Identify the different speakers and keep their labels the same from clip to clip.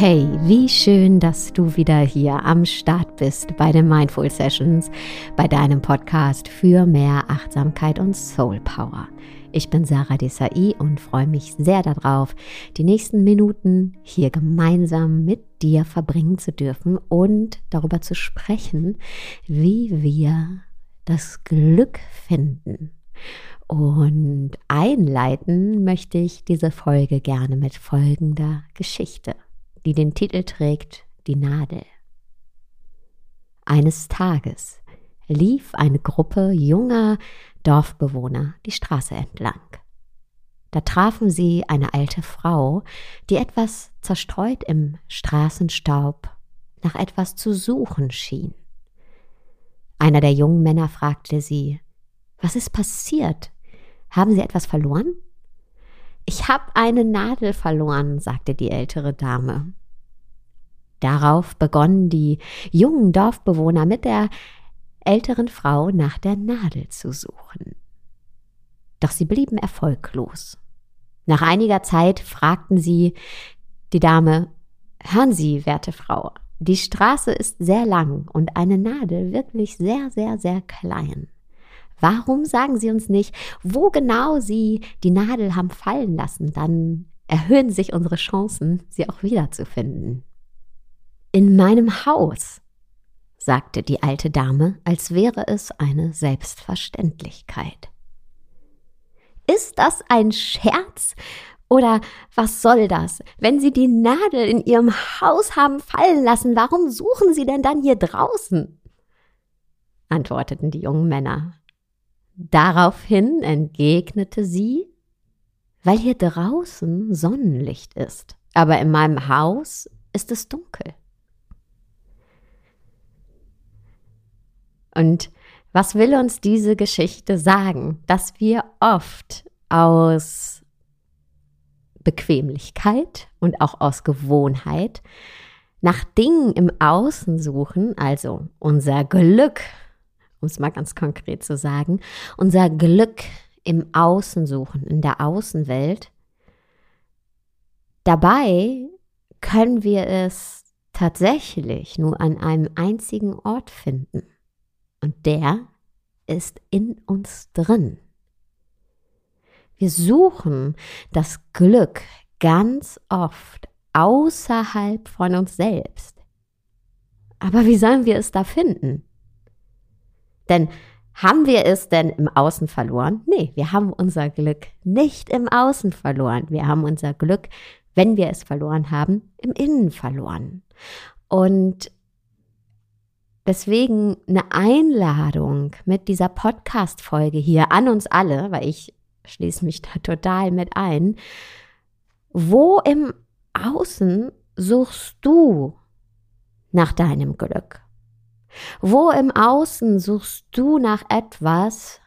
Speaker 1: Hey, wie schön, dass du wieder hier am Start bist bei den Mindful Sessions, bei deinem Podcast für mehr Achtsamkeit und Soul Power. Ich bin Sarah Desai und freue mich sehr darauf, die nächsten Minuten hier gemeinsam mit dir verbringen zu dürfen und darüber zu sprechen, wie wir das Glück finden. Und einleiten möchte ich diese Folge gerne mit folgender Geschichte die den Titel trägt Die Nadel. Eines Tages lief eine Gruppe junger Dorfbewohner die Straße entlang. Da trafen sie eine alte Frau, die etwas zerstreut im Straßenstaub nach etwas zu suchen schien. Einer der jungen Männer fragte sie, was ist passiert? Haben Sie etwas verloren? Ich habe eine Nadel verloren, sagte die ältere Dame. Darauf begonnen die jungen Dorfbewohner mit der älteren Frau nach der Nadel zu suchen. Doch sie blieben erfolglos. Nach einiger Zeit fragten sie die Dame, Hören Sie, werte Frau, die Straße ist sehr lang und eine Nadel wirklich sehr, sehr, sehr klein. Warum sagen Sie uns nicht, wo genau Sie die Nadel haben fallen lassen? Dann erhöhen sich unsere Chancen, sie auch wiederzufinden. In meinem Haus, sagte die alte Dame, als wäre es eine Selbstverständlichkeit. Ist das ein Scherz? Oder was soll das? Wenn Sie die Nadel in Ihrem Haus haben fallen lassen, warum suchen Sie denn dann hier draußen? antworteten die jungen Männer. Daraufhin entgegnete sie, weil hier draußen Sonnenlicht ist, aber in meinem Haus ist es dunkel. Und was will uns diese Geschichte sagen? Dass wir oft aus Bequemlichkeit und auch aus Gewohnheit nach Dingen im Außen suchen, also unser Glück um es mal ganz konkret zu sagen, unser Glück im Außen suchen, in der Außenwelt. Dabei können wir es tatsächlich nur an einem einzigen Ort finden. Und der ist in uns drin. Wir suchen das Glück ganz oft außerhalb von uns selbst. Aber wie sollen wir es da finden? Denn haben wir es denn im Außen verloren? Nee, wir haben unser Glück nicht im Außen verloren. Wir haben unser Glück, wenn wir es verloren haben, im Innen verloren. Und deswegen eine Einladung mit dieser Podcast-Folge hier an uns alle, weil ich schließe mich da total mit ein. Wo im Außen suchst du nach deinem Glück? Wo im Außen suchst du nach etwas,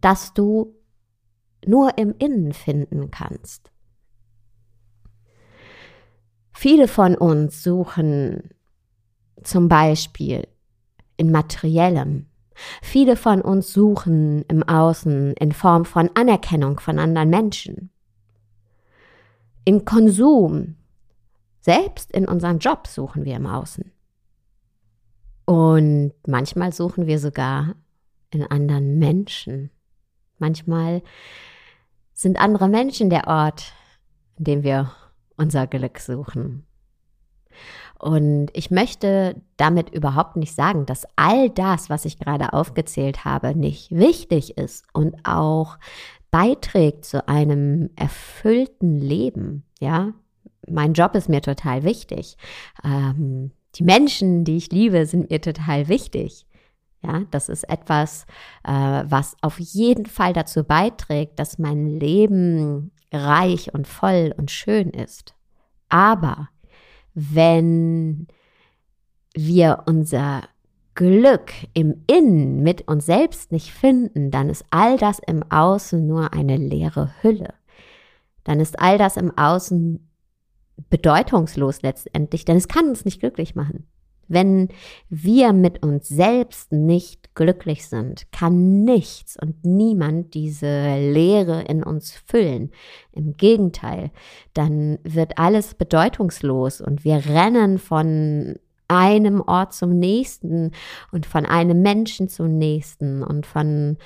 Speaker 1: das du nur im Innen finden kannst? Viele von uns suchen zum Beispiel in materiellem. Viele von uns suchen im Außen in Form von Anerkennung von anderen Menschen. In Konsum. Selbst in unserem Job suchen wir im Außen. Und manchmal suchen wir sogar in anderen Menschen. Manchmal sind andere Menschen der Ort, in dem wir unser Glück suchen. Und ich möchte damit überhaupt nicht sagen, dass all das, was ich gerade aufgezählt habe, nicht wichtig ist und auch beiträgt zu einem erfüllten Leben. Ja, mein Job ist mir total wichtig. Ähm, die Menschen, die ich liebe, sind mir total wichtig. Ja, das ist etwas, äh, was auf jeden Fall dazu beiträgt, dass mein Leben reich und voll und schön ist. Aber wenn wir unser Glück im Innen mit uns selbst nicht finden, dann ist all das im Außen nur eine leere Hülle. Dann ist all das im Außen bedeutungslos letztendlich, denn es kann uns nicht glücklich machen. Wenn wir mit uns selbst nicht glücklich sind, kann nichts und niemand diese Leere in uns füllen. Im Gegenteil, dann wird alles bedeutungslos und wir rennen von einem Ort zum nächsten und von einem Menschen zum nächsten und von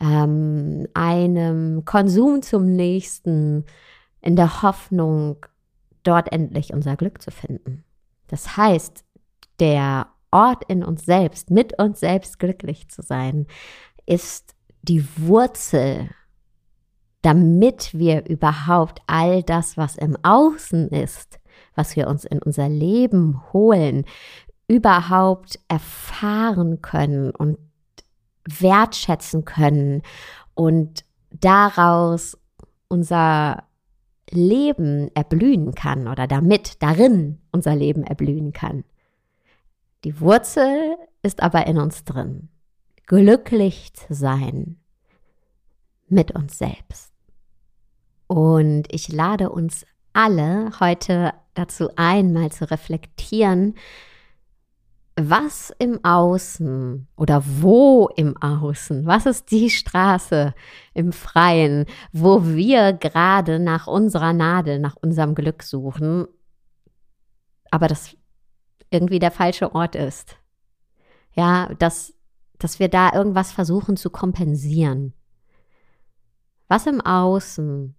Speaker 1: ähm, einem Konsum zum nächsten in der Hoffnung, dort endlich unser Glück zu finden. Das heißt, der Ort in uns selbst, mit uns selbst glücklich zu sein, ist die Wurzel, damit wir überhaupt all das, was im Außen ist, was wir uns in unser Leben holen, überhaupt erfahren können und wertschätzen können und daraus unser Leben erblühen kann oder damit darin unser Leben erblühen kann. Die Wurzel ist aber in uns drin. Glücklich zu sein mit uns selbst. Und ich lade uns alle heute dazu ein, mal zu reflektieren, was im Außen oder wo im Außen, was ist die Straße im Freien, wo wir gerade nach unserer Nadel, nach unserem Glück suchen, aber das irgendwie der falsche Ort ist. Ja, dass, dass wir da irgendwas versuchen zu kompensieren. Was im Außen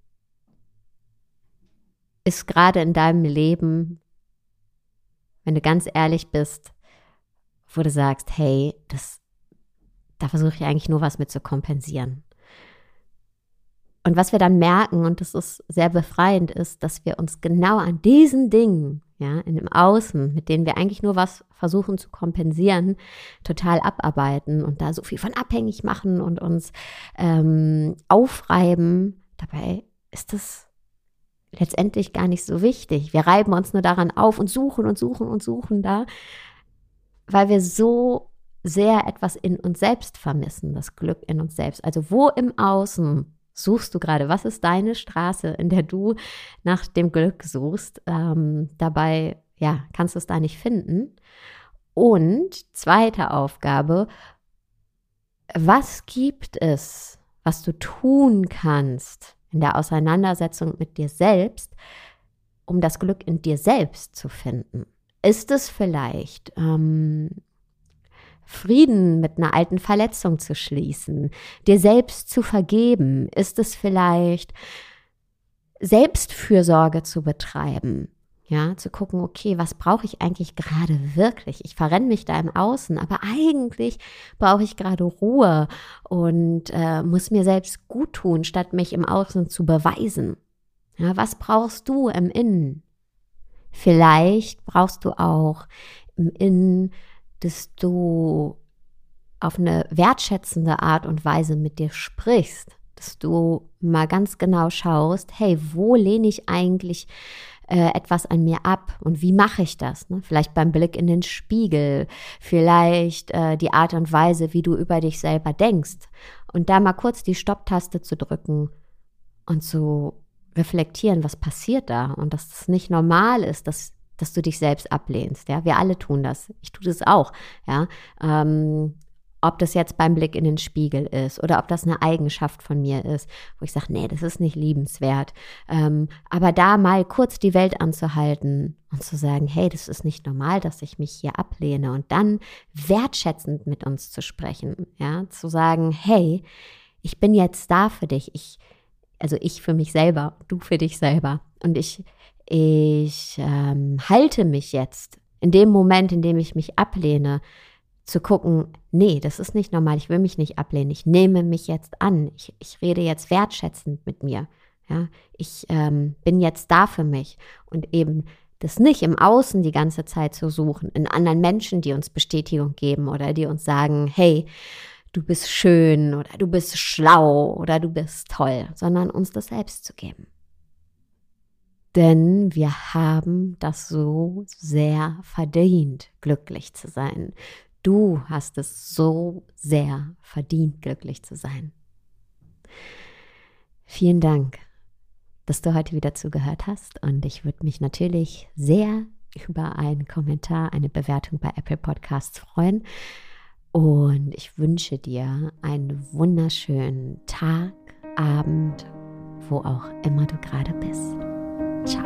Speaker 1: ist gerade in deinem Leben, wenn du ganz ehrlich bist, wo du sagst, hey, das, da versuche ich eigentlich nur was mit zu kompensieren. Und was wir dann merken, und das ist sehr befreiend, ist, dass wir uns genau an diesen Dingen, ja, in dem Außen, mit denen wir eigentlich nur was versuchen zu kompensieren, total abarbeiten und da so viel von abhängig machen und uns ähm, aufreiben. Dabei ist das letztendlich gar nicht so wichtig. Wir reiben uns nur daran auf und suchen und suchen und suchen da, weil wir so sehr etwas in uns selbst vermissen, das Glück in uns selbst. Also wo im Außen suchst du gerade? Was ist deine Straße, in der du nach dem Glück suchst? Ähm, dabei, ja, kannst du es da nicht finden. Und zweite Aufgabe, was gibt es, was du tun kannst in der Auseinandersetzung mit dir selbst, um das Glück in dir selbst zu finden? Ist es vielleicht ähm, Frieden mit einer alten Verletzung zu schließen, dir selbst zu vergeben? Ist es vielleicht Selbstfürsorge zu betreiben? Ja, zu gucken, okay, was brauche ich eigentlich gerade wirklich? Ich verrenne mich da im Außen, aber eigentlich brauche ich gerade Ruhe und äh, muss mir selbst gut tun, statt mich im Außen zu beweisen. Ja, was brauchst du im Innen? Vielleicht brauchst du auch im Innen, dass du auf eine wertschätzende Art und Weise mit dir sprichst, dass du mal ganz genau schaust, hey, wo lehne ich eigentlich äh, etwas an mir ab und wie mache ich das? Ne? Vielleicht beim Blick in den Spiegel, vielleicht äh, die Art und Weise, wie du über dich selber denkst und da mal kurz die Stopptaste zu drücken und zu reflektieren, was passiert da und dass es nicht normal ist, dass, dass du dich selbst ablehnst. Ja, wir alle tun das. Ich tue das auch. Ja, ähm, ob das jetzt beim Blick in den Spiegel ist oder ob das eine Eigenschaft von mir ist, wo ich sage, nee, das ist nicht liebenswert. Ähm, aber da mal kurz die Welt anzuhalten und zu sagen, hey, das ist nicht normal, dass ich mich hier ablehne und dann wertschätzend mit uns zu sprechen, ja, zu sagen, hey, ich bin jetzt da für dich, ich also ich für mich selber, du für dich selber. Und ich, ich ähm, halte mich jetzt in dem Moment, in dem ich mich ablehne, zu gucken, nee, das ist nicht normal, ich will mich nicht ablehnen, ich nehme mich jetzt an, ich, ich rede jetzt wertschätzend mit mir. Ja, ich ähm, bin jetzt da für mich und eben das nicht im Außen die ganze Zeit zu suchen, in anderen Menschen, die uns Bestätigung geben oder die uns sagen, hey, du bist schön oder du bist schlau oder du bist toll, sondern uns das selbst zu geben. Denn wir haben das so sehr verdient, glücklich zu sein. Du hast es so sehr verdient, glücklich zu sein. Vielen Dank, dass du heute wieder zugehört hast und ich würde mich natürlich sehr, über einen Kommentar, eine Bewertung bei Apple Podcasts freuen. Und ich wünsche dir einen wunderschönen Tag, Abend, wo auch immer du gerade bist. 茶